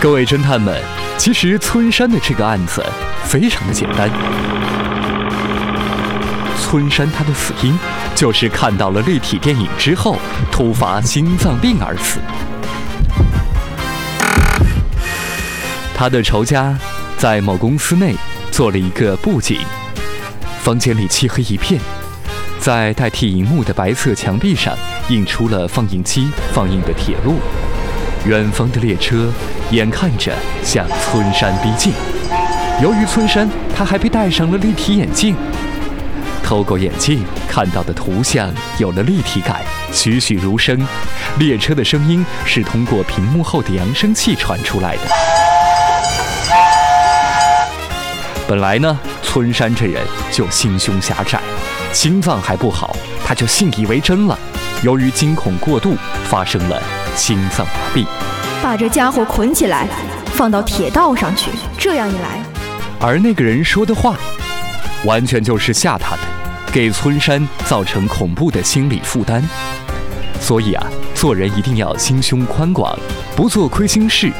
各位侦探们，其实村山的这个案子非常的简单。村山他的死因就是看到了立体电影之后突发心脏病而死。他的仇家在某公司内做了一个布景，房间里漆黑一片，在代替荧幕的白色墙壁上印出了放映机放映的铁路。远方的列车眼看着向村山逼近，由于村山他还被戴上了立体眼镜，透过眼镜看到的图像有了立体感，栩栩如生。列车的声音是通过屏幕后的扬声器传出来的。本来呢，村山这人就心胸狭窄，心脏还不好，他就信以为真了。由于惊恐过度，发生了。心脏麻痹，把这家伙捆起来，放到铁道上去。这样一来，而那个人说的话，完全就是吓他的，给村山造成恐怖的心理负担。所以啊，做人一定要心胸宽广，不做亏心事，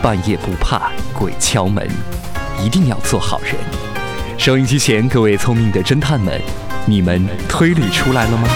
半夜不怕鬼敲门，一定要做好人。收音机前各位聪明的侦探们，你们推理出来了吗？